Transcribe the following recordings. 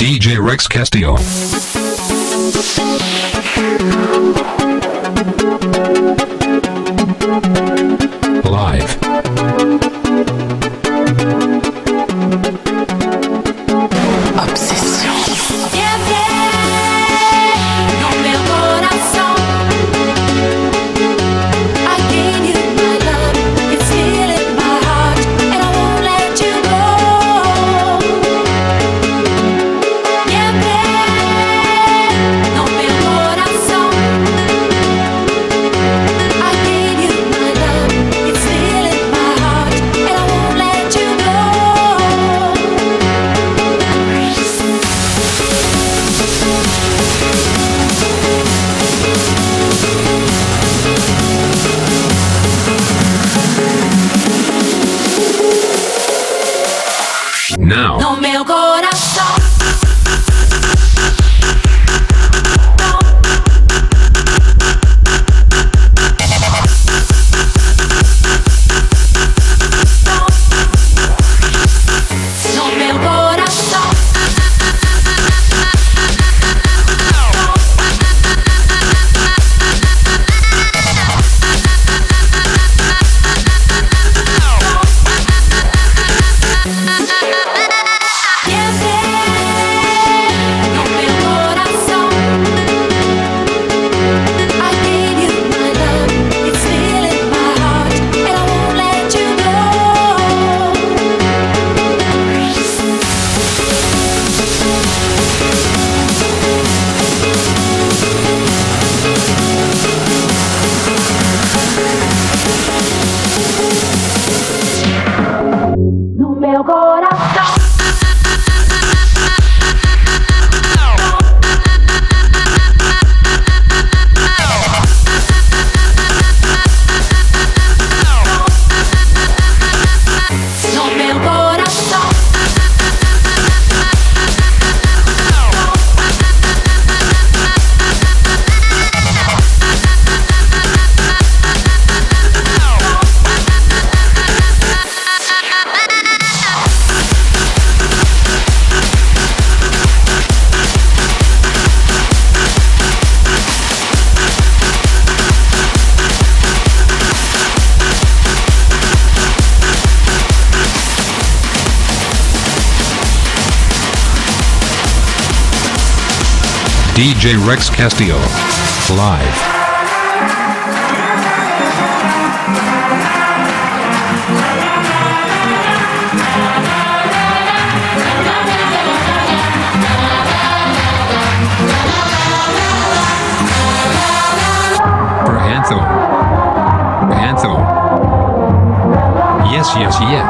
DJ Rex Castillo. DJ Rex Castillo. Live. Yes, yes, yes.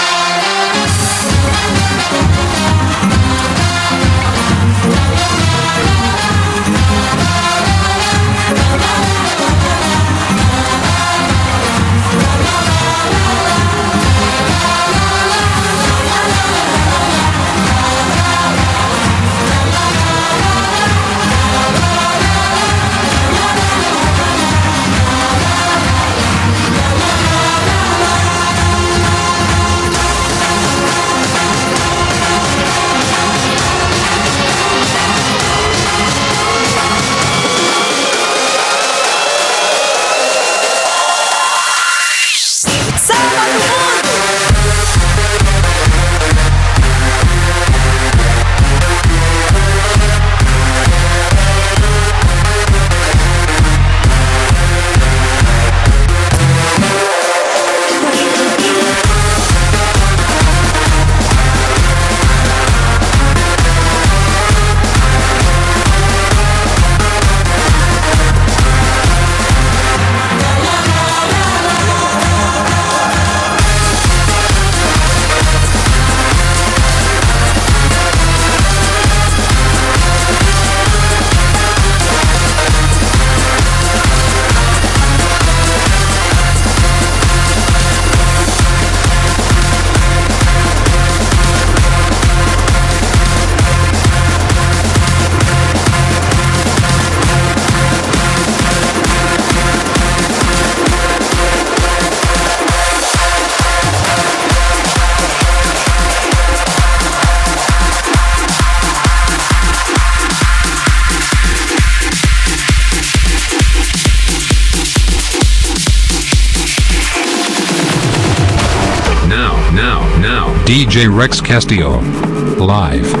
Rex Castillo. Live.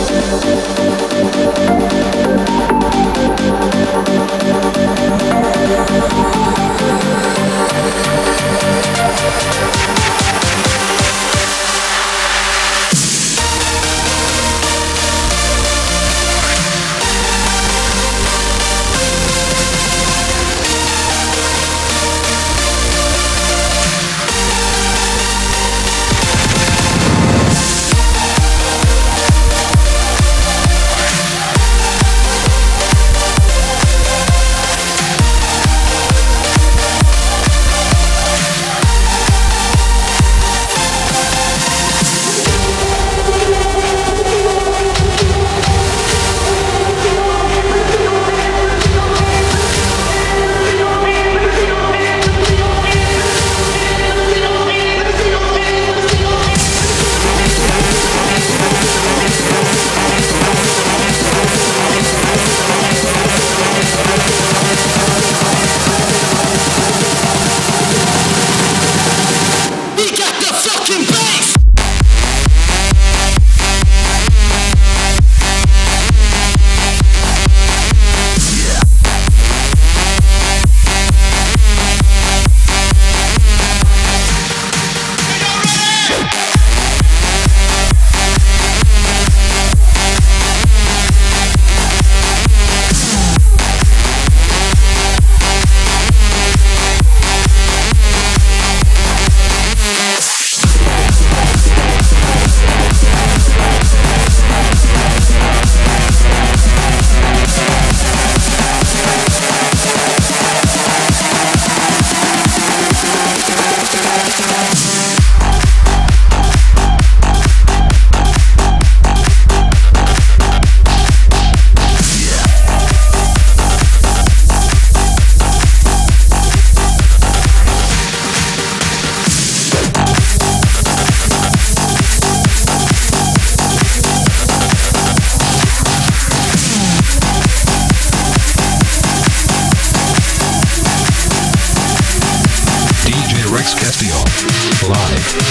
ピンピンピンピン。Yeah.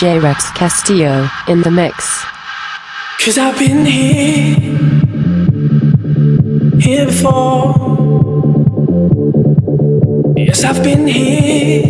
J. Rex Castillo in the mix. Cause I've been here, here before. Yes, I've been here.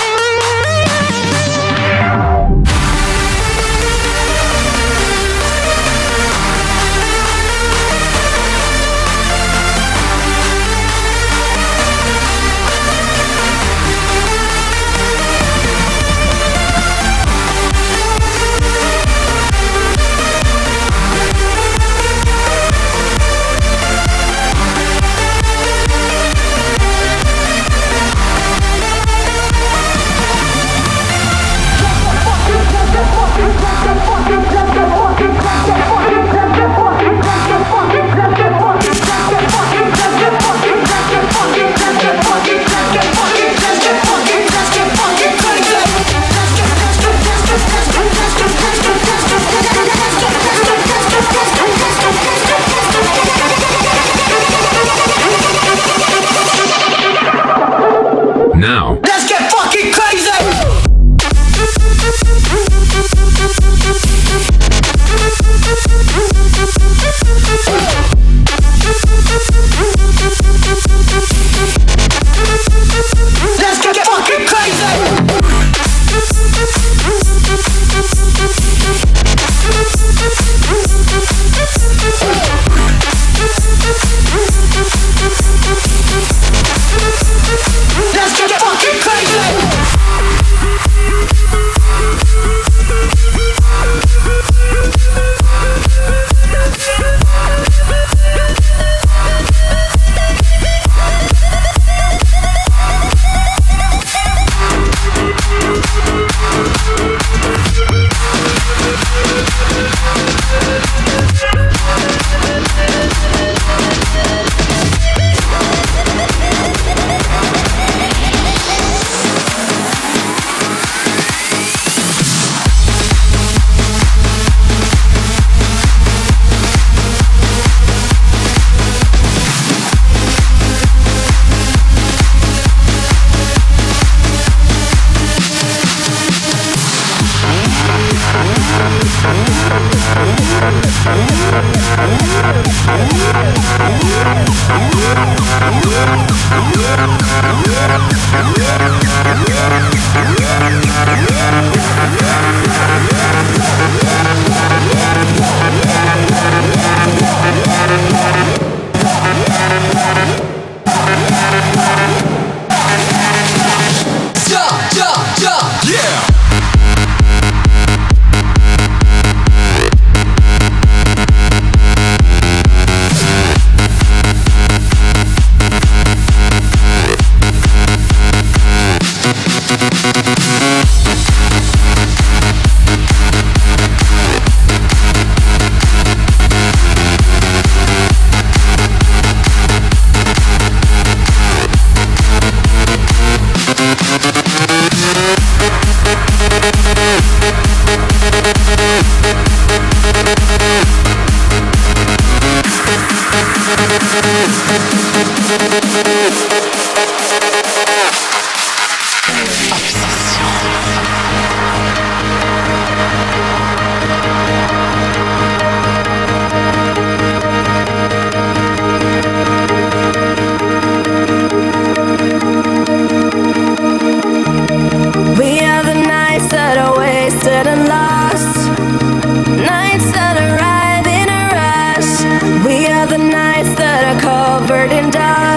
burdened I.